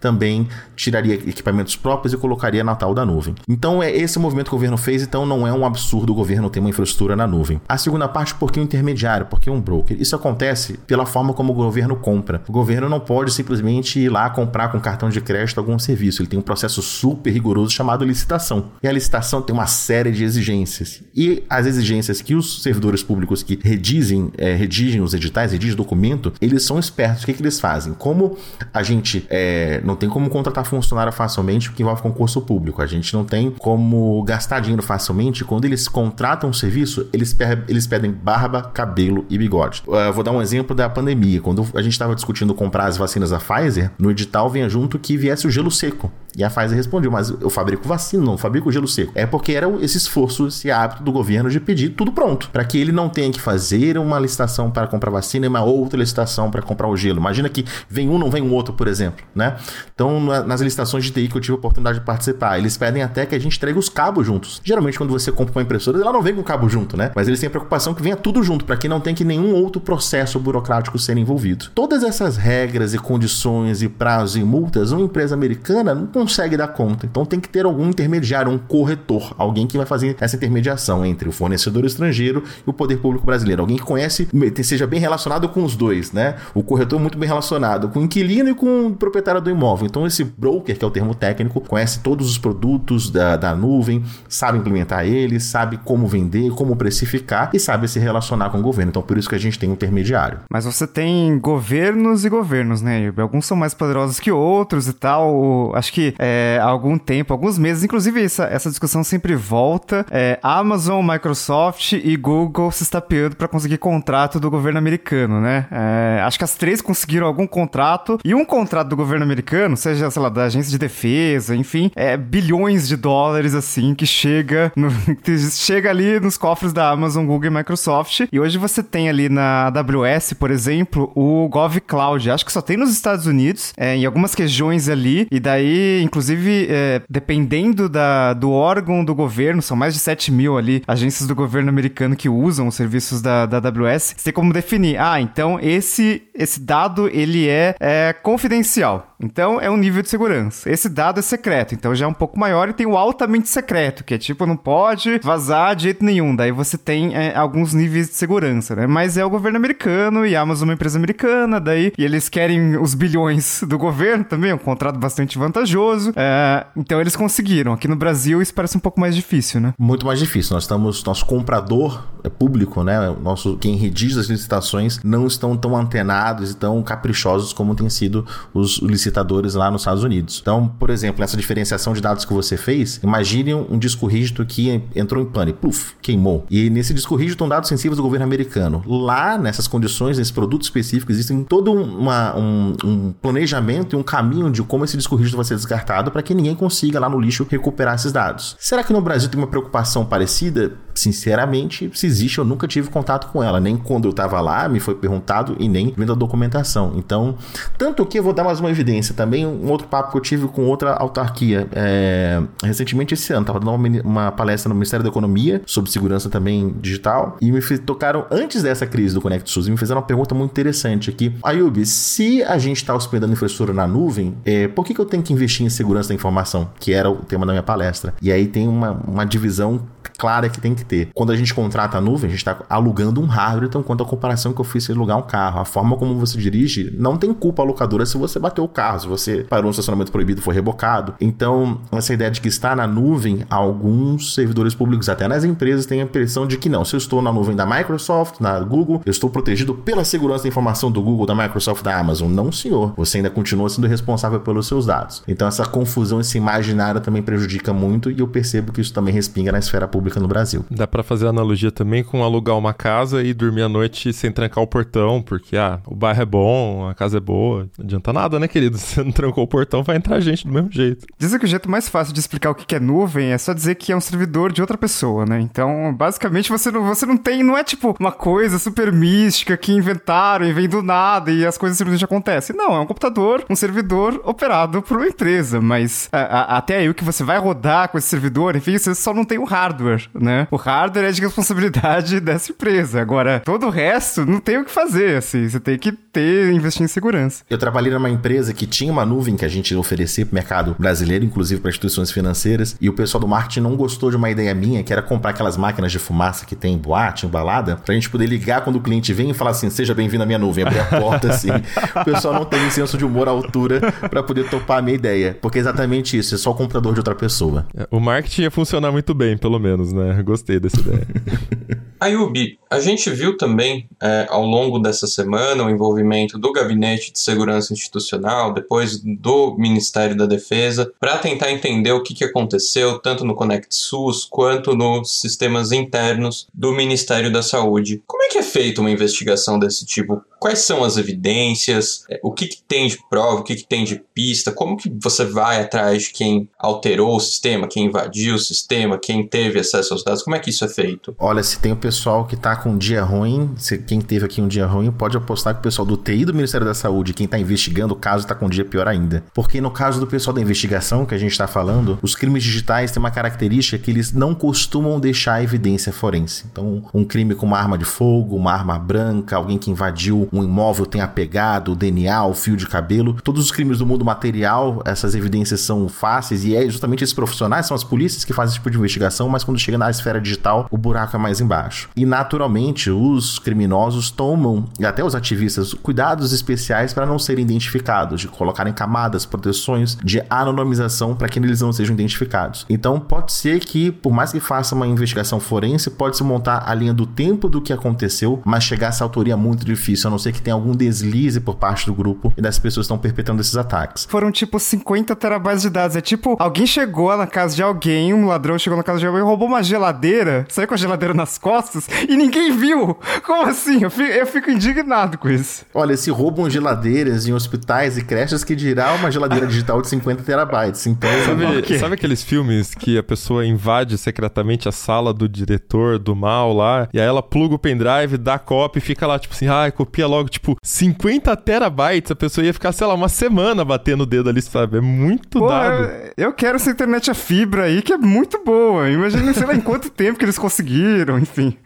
também tiraria equipamentos próprios e colocaria na tal da nuvem? Então é esse movimento que o governo fez, então não é um absurdo o governo ter uma infraestrutura na nuvem. A segunda parte, por que um intermediário? Por que um broker? Isso acontece pela forma como o governo compra. O governo não pode simplesmente ir lá comprar com cartão de crédito algum serviço. Ele tem um processo super rigoroso chamado licitação. E a licitação tem uma série de exigências. E as exigências que os servidores públicos que redigem, é, redigem os editais, redigem documento, eles são espertos. O que, que eles fazem? Como a gente é, não tem como contratar funcionário facilmente porque envolve concurso público, a gente não tem como gastar dinheiro facilmente, quando eles contratam um serviço, eles, eles pedem barba, cabelo e bigode. Uh, vou dar um exemplo da pandemia. Quando a gente estava discutindo comprar as vacinas da Pfizer, no edital vinha junto que viesse o gelo seco. E a Pfizer respondeu, mas eu fabrico vacina, não fabrico gelo seco. É porque era esse esforço, esse hábito do governo de pedir tudo pronto, para que ele não tenha que fazer uma licitação para comprar vacina e uma outra licitação para comprar o gelo. Imagina que vem um, não vem o outro, por exemplo, né? Então, nas licitações de TI que eu tive a oportunidade de participar, eles pedem até que a gente entregue os cabos juntos. Geralmente, quando você compra uma impressora, ela não vem com cabo junto, né? Mas eles têm a preocupação que venha tudo junto, para que não tenha que nenhum outro processo burocrático ser envolvido. Todas essas regras e condições e prazos e multas, uma empresa americana não consegue dar conta. Então tem que ter algum intermediário, um corretor, alguém que vai fazer essa intermediação entre o fornecedor estrangeiro e o poder público brasileiro. Alguém que conhece, seja bem relacionado com os dois, né? O corretor muito bem relacionado com o inquilino e com o proprietário do imóvel. Então esse broker, que é o termo técnico, conhece todos os produtos da, da nuvem, sabe implementar eles, sabe como vender, como precificar e sabe se relacionar com o governo. Então por isso que a gente tem um intermediário. Mas você tem governos e governos, né? Alguns são mais poderosos que outros e tal. Acho que é, há algum tempo, alguns meses, inclusive essa, essa discussão sempre volta. É, Amazon, Microsoft e Google se estapeando para conseguir contrato do governo americano, né? É, acho que as três conseguiram algum contrato e um contrato do governo americano, seja, sei lá, da agência de defesa, enfim, é bilhões de dólares assim que chega no, que chega ali nos cofres da Amazon, Google e Microsoft. E hoje você tem ali na AWS, por exemplo, o GovCloud. Acho que só tem nos Estados Unidos, é, em algumas regiões ali. E daí, inclusive, é, dependendo da, do órgão do governo, são mais de 7 mil ali agências do governo americano que usam os serviços da, da AWS. Você tem como definir, ah, então esse, esse dado ele é, é confidencial. Então é um nível de segurança. Esse dado é secreto, então já é um pouco maior e tem o altamente secreto, que é tipo, não pode vazar de jeito nenhum. Daí você tem é, alguns níveis de segurança, né? Mas é o governo americano e a Amazon é uma empresa americana, daí e eles querem os bilhões do governo também, um contrato bastante vantajoso. É, então eles conseguiram. Aqui no Brasil isso parece um pouco mais difícil, né? Muito mais difícil. Nós estamos, nosso comprador é público, né? Nosso quem redige as licitações não estão tão antenados e tão caprichosos como têm sido os licitadores lá nos Estados Unidos. Então, por exemplo, nessa diferenciação de dados que você fez, imagine um disco rígido que entrou em pane, pluf, queimou. E nesse disco rígido estão dados sensíveis do governo americano. Lá, nessas condições, nesse produto específico, existem todo uma, um, um planejamento e um caminho de como esse disco rígido vai ser descartado para que ninguém consiga lá no lixo recuperar esses dados. Será que no Brasil tem uma preocupação parecida? Sinceramente, se existe, eu nunca tive contato com ela. Nem quando eu tava lá, me foi perguntado, e nem vendo a documentação. Então, tanto que eu vou dar mais uma evidência também, um outro papo que eu tive com outra autarquia. É, recentemente esse ano, tava dando uma, uma, palestra no Ministério da Economia sobre segurança também digital, e me tocaram antes dessa crise do Conect SUS, e me fizeram uma pergunta muito interessante aqui. Ayub, se a gente está hospedando infraestrutura na nuvem, é, por que, que eu tenho que investir em segurança da informação? Que era o tema da minha palestra. E aí tem uma, uma divisão clara que tem que ter. Quando a gente contrata a nuvem, a gente está alugando um hardware, então quanto a comparação que eu fiz de alugar um carro, a forma como você dirige, não tem culpa a locadora se você bateu o carro, se você parou no estacionamento proibido, foi rebocado. Então, essa ideia de que está na nuvem, alguns servidores públicos, até nas empresas, têm a impressão de que não, se eu estou na nuvem da Microsoft, na Google, eu estou protegido pela segurança da informação do Google, da Microsoft, da Amazon. Não, senhor. Você ainda continua sendo responsável pelos seus dados. Então, essa confusão, esse imaginário também prejudica muito e eu percebo que isso também respinga na esfera pública no Brasil. Dá para fazer analogia também com alugar uma casa e dormir à noite sem trancar o portão, porque ah, o bairro é bom, a casa é boa. Não adianta nada, né, querido? Se você não trancou o portão, vai entrar gente do mesmo jeito. Dizem que o jeito mais fácil de explicar o que é nuvem é só dizer que é um servidor de outra pessoa, né? Então, basicamente, você não, você não tem, não é tipo uma coisa super mística que inventaram e vem do nada e as coisas simplesmente acontecem. Não, é um computador, um servidor operado por uma empresa, mas a, a, até aí o que você vai rodar com esse servidor, enfim, você só não tem o hardware né? O hardware é de responsabilidade dessa empresa. Agora, todo o resto não tem o que fazer, assim. Você tem que ter, investir em segurança. Eu trabalhei numa empresa que tinha uma nuvem que a gente oferecia para o mercado brasileiro, inclusive para instituições financeiras, e o pessoal do marketing não gostou de uma ideia minha, que era comprar aquelas máquinas de fumaça que tem em boate, em balada, pra gente poder ligar quando o cliente vem e falar assim, seja bem-vindo à minha nuvem, abrir a porta assim. o pessoal não tem senso de humor à altura para poder topar a minha ideia, porque é exatamente isso, é só o computador de outra pessoa. É, o marketing ia funcionar muito bem, pelo menos, né? Gostei dessa ideia. Ayubi, a gente viu também é, ao longo dessa semana o envolvimento do Gabinete de Segurança Institucional, depois do Ministério da Defesa, para tentar entender o que, que aconteceu tanto no Conect SUS quanto nos sistemas internos do Ministério da Saúde. É que é feita uma investigação desse tipo? Quais são as evidências? É, o que, que tem de prova? O que, que tem de pista? Como que você vai atrás de quem alterou o sistema, quem invadiu o sistema, quem teve acesso aos dados? Como é que isso é feito? Olha, se tem o pessoal que tá com um dia ruim, se quem teve aqui um dia ruim, pode apostar que o pessoal do TI do Ministério da Saúde, quem tá investigando o caso, tá com um dia pior ainda. Porque no caso do pessoal da investigação que a gente tá falando, os crimes digitais têm uma característica que eles não costumam deixar evidência forense. Então, um crime com uma arma de fogo, uma arma branca, alguém que invadiu um imóvel tem apegado, o DNA, o fio de cabelo, todos os crimes do mundo material, essas evidências são fáceis e é justamente esses profissionais, são as polícias que fazem esse tipo de investigação, mas quando chega na esfera digital, o buraco é mais embaixo. E naturalmente, os criminosos tomam, e até os ativistas, cuidados especiais para não serem identificados, de colocarem camadas, proteções de anonimização para que eles não sejam identificados. Então, pode ser que, por mais que faça uma investigação forense, pode se montar a linha do tempo do que aconteceu, mas chegar a essa autoria é muito difícil, a não ser que tenha algum deslize por parte do grupo e das pessoas que estão perpetrando esses ataques. Foram tipo 50 terabytes de dados. É tipo, alguém chegou na casa de alguém, um ladrão chegou na casa de alguém, roubou uma geladeira, saiu com a geladeira nas costas e ninguém viu. Como assim? Eu fico, eu fico indignado com isso. Olha, se roubam geladeiras em hospitais e creches, que dirá uma geladeira digital de 50 terabytes. Então, sabe, okay. sabe aqueles filmes que a pessoa invade secretamente a sala do diretor do mal lá, e aí ela pluga o pendrive, dá copy e fica lá, tipo assim, ah, copia logo, tipo, 50 terabytes, a pessoa ia ficar, sei lá, uma semana batendo o dedo ali, sabe? É muito Pô, dado. Eu quero essa internet a fibra aí, que é muito boa. Imagina, sei lá, em quanto tempo que eles conseguiram, enfim.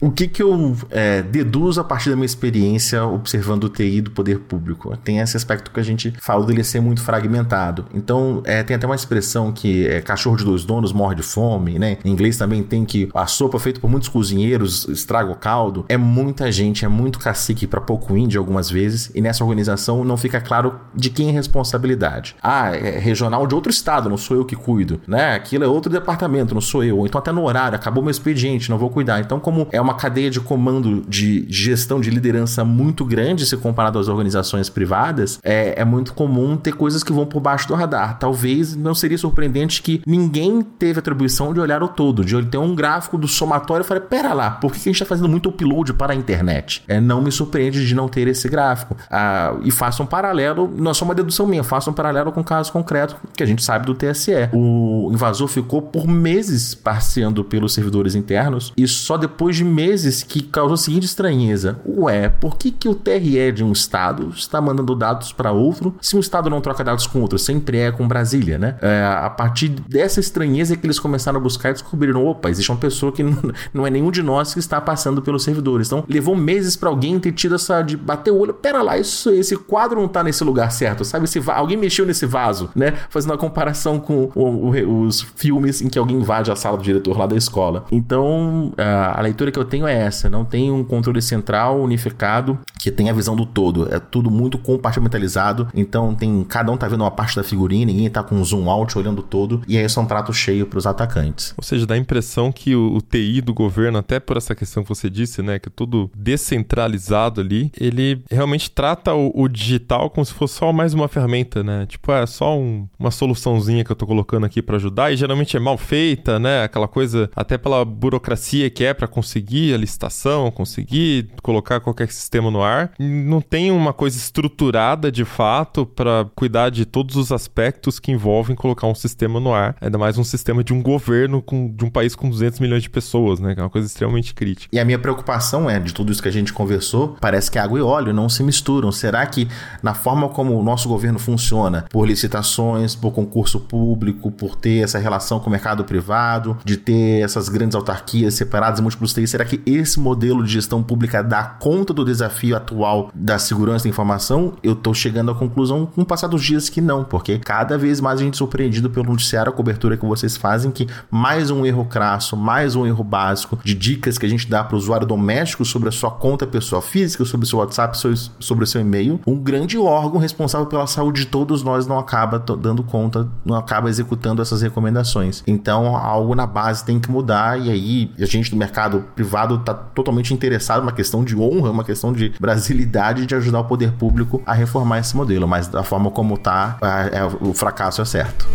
O que que eu é, deduzo a partir da minha experiência observando o TI do poder público? Tem esse aspecto que a gente falou dele ser muito fragmentado. Então, é, tem até uma expressão que é cachorro de dois donos morre de fome, né? Em inglês também tem que a sopa feita por muitos cozinheiros estraga o caldo. É muita gente, é muito cacique para pouco índio algumas vezes, e nessa organização não fica claro de quem é responsabilidade. Ah, é regional de outro estado, não sou eu que cuido, né? Aquilo é outro departamento, não sou eu. Ou então até no horário, acabou meu expediente, não vou cuidar. Então, como é uma cadeia de comando de gestão de liderança muito grande se comparado às organizações privadas, é, é muito comum ter coisas que vão por baixo do radar. Talvez não seria surpreendente que ninguém teve atribuição de olhar o todo, de ter um gráfico do somatório e falar: pera lá, por que a gente está fazendo muito upload para a internet? É, não me surpreende de não ter esse gráfico. Ah, e faça um paralelo, não é só uma dedução minha, faça um paralelo com o caso concreto que a gente sabe do TSE. O invasor ficou por meses passeando pelos servidores internos e só depois de meses que causou a seguinte estranheza: ué, por que, que o TRE de um estado está mandando dados para outro se um estado não troca dados com outro? Sempre é com Brasília, né? É, a partir dessa estranheza que eles começaram a buscar e descobriram: opa, existe uma pessoa que não é nenhum de nós que está passando pelos servidores. Então levou meses para alguém ter tido essa de bater o olho: pera lá, isso, esse quadro não tá nesse lugar certo, sabe? Esse alguém mexeu nesse vaso, né? Fazendo uma comparação com o, o, os filmes em que alguém invade a sala do diretor lá da escola. Então a, a leitura que eu tenho é essa: não tem um controle central unificado que tem a visão do todo. É tudo muito compartimentalizado. Então tem cada um tá vendo uma parte da figurinha, ninguém tá com zoom out olhando todo. E aí é um prato cheio para os atacantes. Ou seja, dá a impressão que o, o, TI do governo, até por essa questão que você disse, né, que é tudo descentralizado ali, ele realmente trata o, o digital como se fosse só mais uma ferramenta, né? Tipo, é só um, uma soluçãozinha que eu tô colocando aqui para ajudar e geralmente é mal feita, né? Aquela coisa até pela burocracia que é para conseguir a licitação, conseguir colocar qualquer sistema no ar. Não tem uma coisa estruturada de fato para cuidar de todos os aspectos que envolvem colocar um sistema no ar, ainda mais um sistema de um governo com, de um país com 200 milhões de pessoas, né? Que é uma coisa extremamente crítica. E a minha preocupação é, de tudo isso que a gente conversou, parece que água e óleo não se misturam. Será que na forma como o nosso governo funciona, por licitações, por concurso público, por ter essa relação com o mercado privado, de ter essas grandes autarquias separadas em múltiplos TIs, será que esse modelo de gestão pública dá conta do desafio atual da segurança da informação? Eu tô chegando à conclusão com o passar dos dias que não, porque cada vez mais a gente é surpreendido pelo noticiário, a cobertura que vocês fazem, que mais um erro crasso, mais um erro básico de dicas que a gente dá para o usuário doméstico sobre a sua conta pessoal física, sobre o seu WhatsApp, sobre o seu e-mail, um grande órgão responsável pela saúde de todos nós não acaba dando conta, não acaba executando essas recomendações. Então, algo na base tem que mudar e aí a gente do mercado privado está totalmente interessado, uma questão de honra, uma questão de brasilidade de ajudar o poder público a reformar esse modelo, mas da forma como está, é, o fracasso é certo.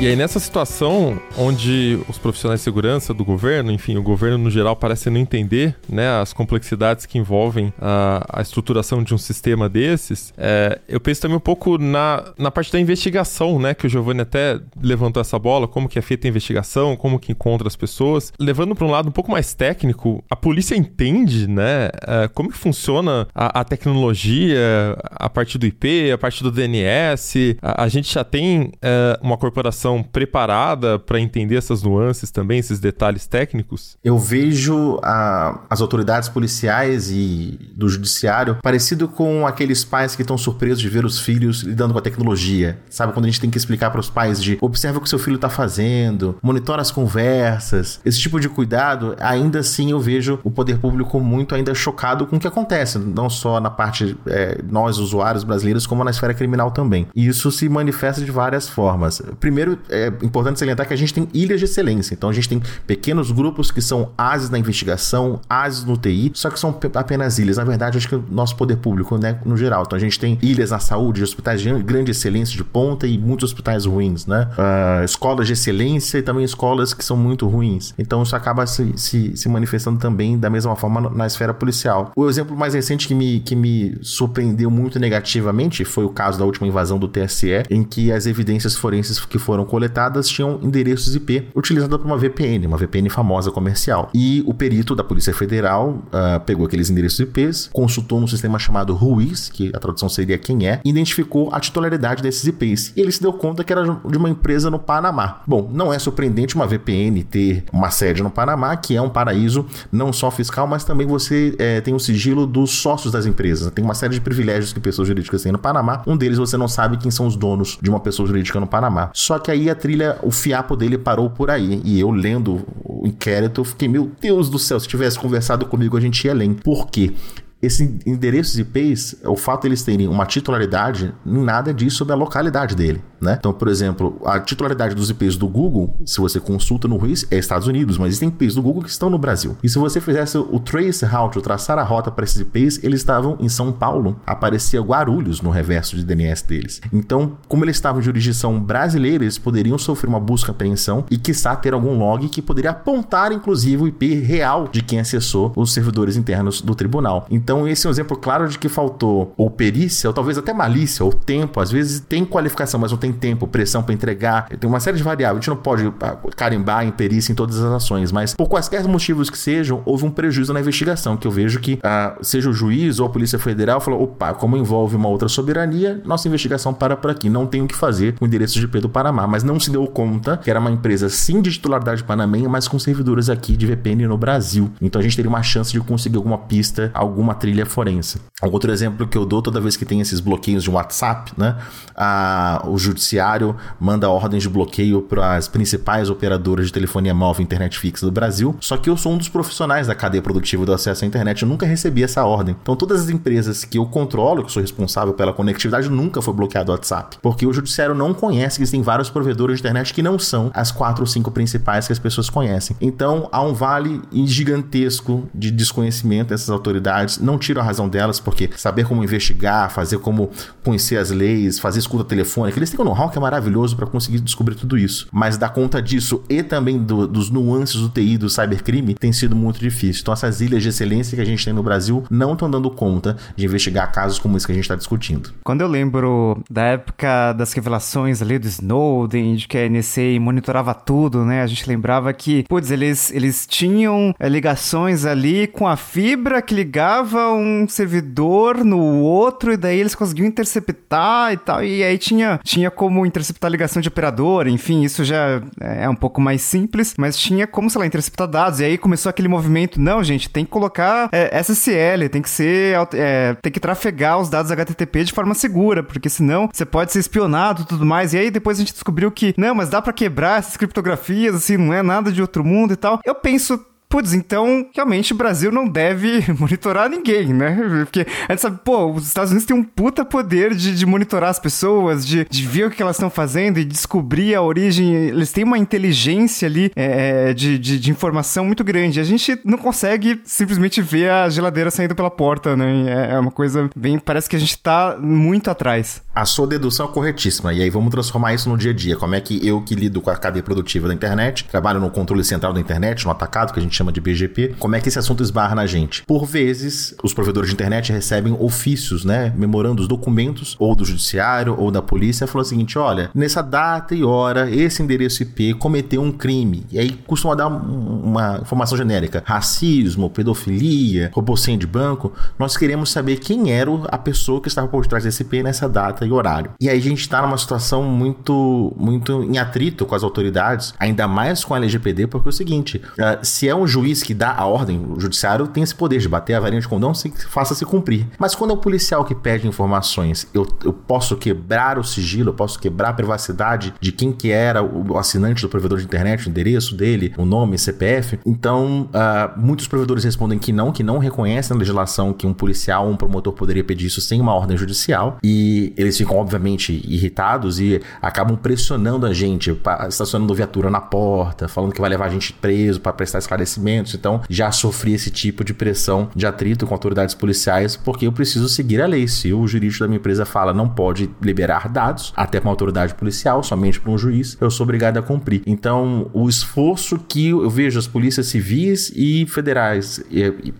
E aí, nessa situação onde os profissionais de segurança do governo, enfim, o governo no geral parece não entender né, as complexidades que envolvem a, a estruturação de um sistema desses, é, eu penso também um pouco na, na parte da investigação, né? Que o Giovanni até levantou essa bola, como que é feita a investigação, como que encontra as pessoas. Levando para um lado um pouco mais técnico, a polícia entende, né? É, como que funciona a, a, tecnologia a partir do IP, a partir do DNS. A, a gente já tem é, uma corporação preparada para entender essas nuances também, esses detalhes técnicos? Eu vejo a, as autoridades policiais e do judiciário parecido com aqueles pais que estão surpresos de ver os filhos lidando com a tecnologia. Sabe quando a gente tem que explicar para os pais de observa o que seu filho está fazendo, monitora as conversas, esse tipo de cuidado, ainda assim eu vejo o poder público muito ainda chocado com o que acontece, não só na parte é, nós usuários brasileiros, como na esfera criminal também. E isso se manifesta de várias formas. Primeiro, é importante salientar que a gente tem ilhas de excelência. Então a gente tem pequenos grupos que são ases na investigação, ases no TI, só que são apenas ilhas. Na verdade, acho que o nosso poder público, né, no geral. Então a gente tem ilhas na saúde, hospitais de grande excelência de ponta e muitos hospitais ruins, né? Uh, escolas de excelência e também escolas que são muito ruins. Então isso acaba se, se, se manifestando também da mesma forma na esfera policial. O exemplo mais recente que me, que me surpreendeu muito negativamente foi o caso da última invasão do TSE, em que as evidências forenses que foram coletadas tinham endereços IP utilizados por uma VPN, uma VPN famosa comercial. E o perito da Polícia Federal uh, pegou aqueles endereços IPs, consultou um sistema chamado RUIS, que a tradução seria quem é, e identificou a titularidade desses IPs. E ele se deu conta que era de uma empresa no Panamá. Bom, não é surpreendente uma VPN ter uma sede no Panamá, que é um paraíso não só fiscal, mas também você é, tem o sigilo dos sócios das empresas. Tem uma série de privilégios que pessoas jurídicas têm no Panamá. Um deles você não sabe quem são os donos de uma pessoa jurídica no Panamá. Só que aí a trilha, o fiapo dele parou por aí. E eu lendo o inquérito, fiquei, meu Deus do céu, se tivesse conversado comigo, a gente ia além. Por quê? Esses endereços IPs, o fato de eles terem uma titularidade, nada diz sobre a localidade dele, né? Então, por exemplo, a titularidade dos IPs do Google, se você consulta no RIS, é Estados Unidos, mas existem IPs do Google que estão no Brasil. E se você fizesse o trace route, o traçar a rota para esses IPs, eles estavam em São Paulo, aparecia Guarulhos no reverso de DNS deles. Então, como eles estavam em jurisdição brasileira, eles poderiam sofrer uma busca apreensão e quiçá ter algum log que poderia apontar, inclusive, o IP real de quem acessou os servidores internos do tribunal. Então, esse é um exemplo claro de que faltou ou perícia, ou talvez até malícia, ou tempo. Às vezes tem qualificação, mas não tem tempo, pressão para entregar. Tem uma série de variáveis. A gente não pode ah, carimbar em perícia em todas as ações, mas por quaisquer motivos que sejam, houve um prejuízo na investigação, que eu vejo que ah, seja o juiz ou a Polícia Federal falou: opa, como envolve uma outra soberania, nossa investigação para por aqui. Não tem o que fazer com o endereço de do Panamá, mas não se deu conta que era uma empresa sim de titularidade panamenha, mas com servidores aqui de VPN no Brasil. Então a gente teria uma chance de conseguir alguma pista, alguma trilha forense. Outro exemplo que eu dou toda vez que tem esses bloqueios de WhatsApp, né? O judiciário manda ordens de bloqueio para as principais operadoras de telefonia móvel e internet fixa do Brasil. Só que eu sou um dos profissionais da cadeia produtiva do acesso à internet, eu nunca recebi essa ordem. Então todas as empresas que eu controlo, que sou responsável pela conectividade, nunca foi bloqueado o WhatsApp, porque o judiciário não conhece que existem vários provedores de internet que não são as quatro ou cinco principais que as pessoas conhecem. Então há um vale gigantesco de desconhecimento dessas autoridades. Não tiro a razão delas, porque saber como investigar, fazer como conhecer as leis, fazer escuta telefônica, eles têm um know-how que é maravilhoso para conseguir descobrir tudo isso. Mas dar conta disso e também do, dos nuances do TI, do cybercrime, tem sido muito difícil. Então essas ilhas de excelência que a gente tem no Brasil não estão dando conta de investigar casos como esse que a gente está discutindo. Quando eu lembro da época das revelações ali do Snowden, de que a NSA monitorava tudo, né? A gente lembrava que, putz, eles, eles tinham é, ligações ali com a fibra que ligava um servidor no outro, e daí eles conseguiam interceptar e tal. E aí tinha, tinha como interceptar ligação de operador, enfim, isso já é um pouco mais simples, mas tinha como, sei lá, interceptar dados. E aí começou aquele movimento: não, gente, tem que colocar é, SSL, tem que ser. É, tem que trafegar os dados HTTP de forma segura, porque senão você pode ser espionado e tudo mais. E aí depois a gente descobriu que, não, mas dá para quebrar essas criptografias, assim, não é nada de outro mundo e tal. Eu penso, Putz, então realmente o Brasil não deve monitorar ninguém, né? Porque a gente sabe, pô, os Estados Unidos têm um puta poder de, de monitorar as pessoas, de, de ver o que elas estão fazendo e descobrir a origem. Eles têm uma inteligência ali é, de, de, de, informação muito grande. A gente não consegue simplesmente ver a geladeira saindo pela porta, né? É, é uma coisa bem. Parece que a gente tá muito atrás. A sua dedução é corretíssima. E aí vamos transformar isso no dia a dia. Como é que eu que lido com a cadeia produtiva da internet, trabalho no controle central da internet, no atacado, que a gente chama de BGP, como é que esse assunto esbarra na gente? Por vezes, os provedores de internet recebem ofícios, né, memorandos, documentos, ou do judiciário, ou da polícia, falando o seguinte, olha, nessa data e hora, esse endereço IP cometeu um crime. E aí costuma dar uma informação genérica, racismo, pedofilia, roubo de banco. Nós queremos saber quem era a pessoa que estava por trás desse IP nessa data e horário. E aí a gente está numa situação muito, muito em atrito com as autoridades, ainda mais com a LGPD, porque é o seguinte, uh, se é um juiz que dá a ordem, o judiciário tem esse poder de bater a varinha de condão se faça-se cumprir. Mas quando é o policial que pede informações, eu, eu posso quebrar o sigilo, eu posso quebrar a privacidade de quem que era o assinante do provedor de internet, o endereço dele, o nome, CPF. Então, uh, muitos provedores respondem que não, que não reconhecem a legislação que um policial ou um promotor poderia pedir isso sem uma ordem judicial. E eles ficam, obviamente, irritados e acabam pressionando a gente, estacionando viatura na porta, falando que vai levar a gente preso para prestar esclarecimentos então já sofri esse tipo de pressão de atrito com autoridades policiais, porque eu preciso seguir a lei. Se o jurídico da minha empresa fala não pode liberar dados, até para uma autoridade policial, somente para um juiz, eu sou obrigado a cumprir. Então, o esforço que eu vejo as polícias civis e federais,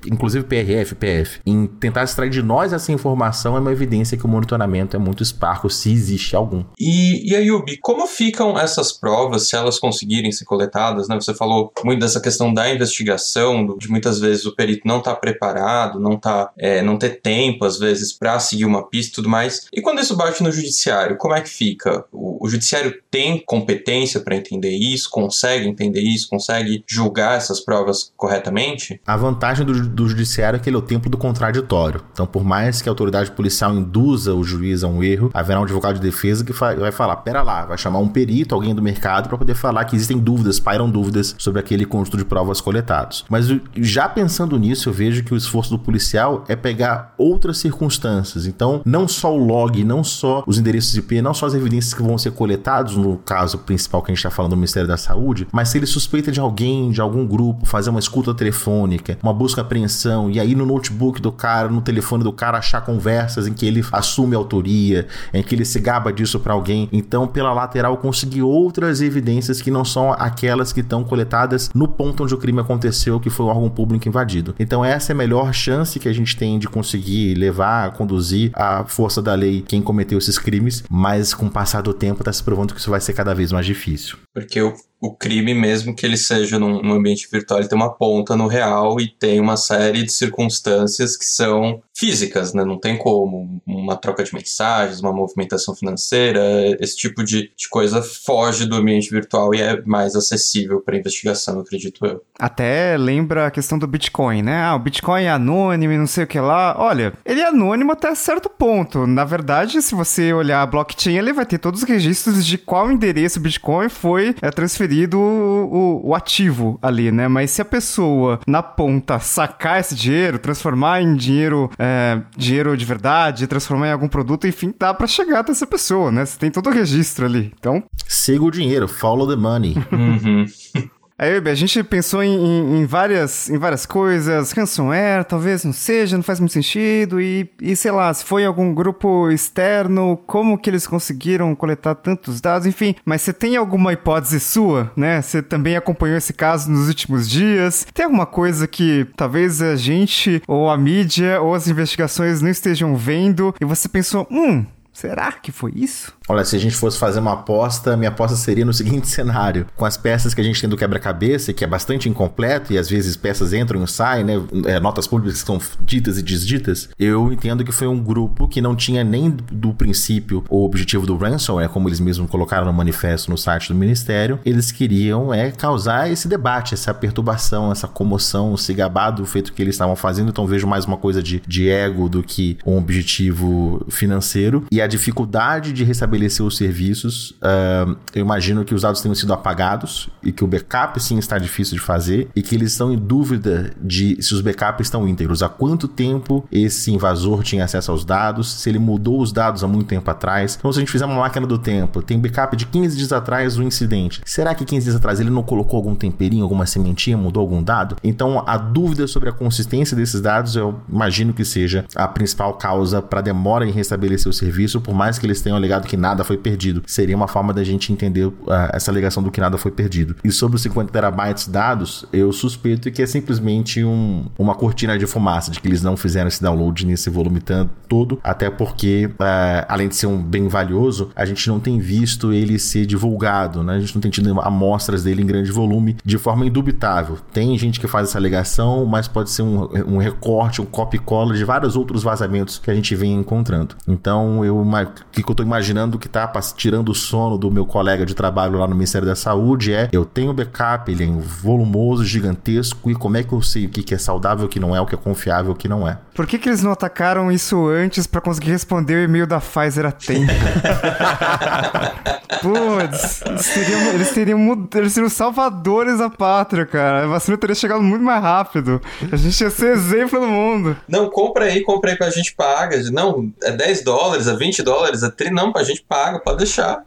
inclusive PRF, PF, em tentar extrair de nós essa informação é uma evidência que o monitoramento é muito esparso, se existe algum. E, e Ayub, como ficam essas provas, se elas conseguirem ser coletadas? Né? Você falou muito dessa questão da investigação investigação, de muitas vezes o perito não estar tá preparado, não tá, é, não ter tempo, às vezes, para seguir uma pista e tudo mais. E quando isso bate no judiciário, como é que fica? O, o judiciário tem competência para entender isso, consegue entender isso, consegue julgar essas provas corretamente? A vantagem do, do judiciário é que ele é o tempo do contraditório. Então, por mais que a autoridade policial induza o juiz a um erro, haverá um advogado de defesa que vai falar: pera lá, vai chamar um perito, alguém do mercado, para poder falar que existem dúvidas, pairam dúvidas sobre aquele conjunto de provas coletados. Mas já pensando nisso, eu vejo que o esforço do policial é pegar outras circunstâncias. Então, não só o log, não só os endereços IP, não só as evidências que vão ser coletados no caso principal que a gente está falando do Ministério da Saúde, mas se ele suspeita de alguém, de algum grupo, fazer uma escuta telefônica, uma busca apreensão, e aí no notebook do cara, no telefone do cara, achar conversas em que ele assume autoria, em que ele se gaba disso para alguém. Então, pela lateral, conseguir outras evidências que não são aquelas que estão coletadas no ponto onde o crime aconteceu, que foi o órgão público invadido. Então, essa é a melhor chance que a gente tem de conseguir levar, conduzir a força da lei quem cometeu esses crimes, mas com o passar do tempo está se provando que isso vai ser cada vez mais difícil. Porque o, o crime, mesmo que ele seja num, num, ambiente virtual, ele tem uma ponta no real e tem uma série de circunstâncias que são físicas, né? Não tem como. Uma troca de mensagens, uma movimentação financeira, esse tipo de, de coisa foge do ambiente virtual e é mais acessível para investigação, acredito eu. Até lembra a questão do Bitcoin, né? Ah, o Bitcoin é anônimo e não sei o que lá. Olha, ele é anônimo até certo ponto. Na verdade, se você olhar a blockchain, ele vai ter todos os registros de qual endereço o Bitcoin foi é, transferido o, o, o ativo ali, né? Mas se a pessoa na ponta sacar esse dinheiro, transformar em dinheiro, é, dinheiro de verdade, transformar em algum produto, enfim, dá para chegar até essa pessoa, né? Você tem todo o registro ali. Então. Siga o dinheiro, follow the money. Uhum. Aí, a gente pensou em, em, em, várias, em várias coisas, ransomware, talvez não seja, não faz muito sentido, e, e sei lá, se foi algum grupo externo, como que eles conseguiram coletar tantos dados, enfim. Mas você tem alguma hipótese sua, né? Você também acompanhou esse caso nos últimos dias? Tem alguma coisa que talvez a gente, ou a mídia, ou as investigações não estejam vendo, e você pensou, hum, será que foi isso? Olha, se a gente fosse fazer uma aposta, minha aposta seria no seguinte cenário: com as peças que a gente tem do quebra-cabeça, que é bastante incompleto e às vezes peças entram e saem, né? É, notas públicas que são ditas e desditas, eu entendo que foi um grupo que não tinha nem do princípio o objetivo do ransomware, como eles mesmos colocaram no manifesto no site do ministério. Eles queriam é causar esse debate, essa perturbação, essa comoção, se gabar do feito que eles estavam fazendo. Então vejo mais uma coisa de, de ego do que um objetivo financeiro e a dificuldade de restabelecer estabelecer os serviços, uh, eu imagino que os dados tenham sido apagados e que o backup sim está difícil de fazer e que eles estão em dúvida de se os backups estão íntegros, há quanto tempo esse invasor tinha acesso aos dados, se ele mudou os dados há muito tempo atrás. Então, se a gente fizer uma máquina do tempo, tem backup de 15 dias atrás do incidente. Será que 15 dias atrás ele não colocou algum temperinho, alguma sementinha, mudou algum dado? Então, a dúvida sobre a consistência desses dados, eu imagino que seja a principal causa para demora em restabelecer o serviço, por mais que eles tenham alegado que nada nada foi perdido. Seria uma forma da gente entender uh, essa alegação do que nada foi perdido. E sobre os 50 terabytes dados, eu suspeito que é simplesmente um, uma cortina de fumaça, de que eles não fizeram esse download nesse volume todo, até porque, uh, além de ser um bem valioso, a gente não tem visto ele ser divulgado, né? A gente não tem tido amostras dele em grande volume de forma indubitável. Tem gente que faz essa alegação, mas pode ser um, um recorte, um copy-cola de vários outros vazamentos que a gente vem encontrando. Então, eu, o que eu estou imaginando que está tirando o sono do meu colega de trabalho lá no Ministério da Saúde é: eu tenho backup, ele é volumoso, gigantesco, e como é que eu sei o que é saudável, o que não é, o que é confiável, o que não é? Por que, que eles não atacaram isso antes para conseguir responder o e-mail da Pfizer a tempo? Putz, eles teriam, eles, teriam, eles seriam salvadores da pátria, cara. A vacina teria chegado muito mais rápido. A gente ia ser exemplo no mundo. Não, compra aí, compra aí pra gente paga. Não, é 10 dólares, é 20 dólares, é 30. Não, pra gente paga, pode deixar.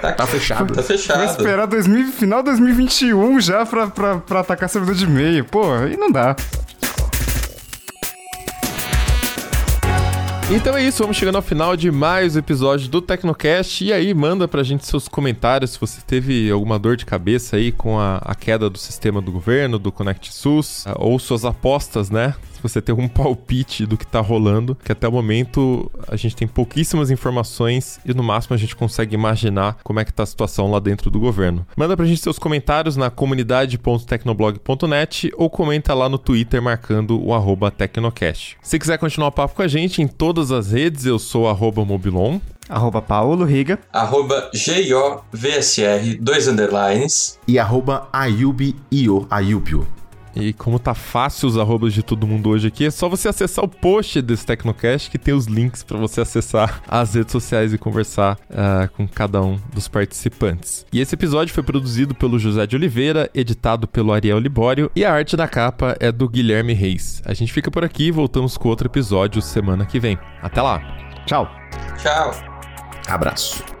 Tá, tá fechado. Tá fechado. Vai esperar 2000, final 2021 já pra, pra, pra atacar servidor de e-mail. Pô, aí não dá. Então é isso, vamos chegando ao final de mais um episódio do Tecnocast. E aí, manda pra gente seus comentários se você teve alguma dor de cabeça aí com a, a queda do sistema do governo, do Connect SUS, ou suas apostas, né? Você ter um palpite do que tá rolando, que até o momento a gente tem pouquíssimas informações e no máximo a gente consegue imaginar como é que tá a situação lá dentro do governo. Manda pra gente seus comentários na comunidade.tecnoblog.net ou comenta lá no Twitter marcando o arroba Tecnocast. Se quiser continuar o papo com a gente em todas as redes, eu sou arroba Mobilon. Arroba Paulo Riga. Arroba G-I-O-V-S-R, dois underlines. E arroba Ayubio, Ayubio. E como tá fácil os arrobas de todo mundo hoje aqui, é só você acessar o post desse Tecnocast que tem os links para você acessar as redes sociais e conversar uh, com cada um dos participantes. E esse episódio foi produzido pelo José de Oliveira, editado pelo Ariel Libório e a arte da capa é do Guilherme Reis. A gente fica por aqui e voltamos com outro episódio semana que vem. Até lá. Tchau. Tchau. Abraço.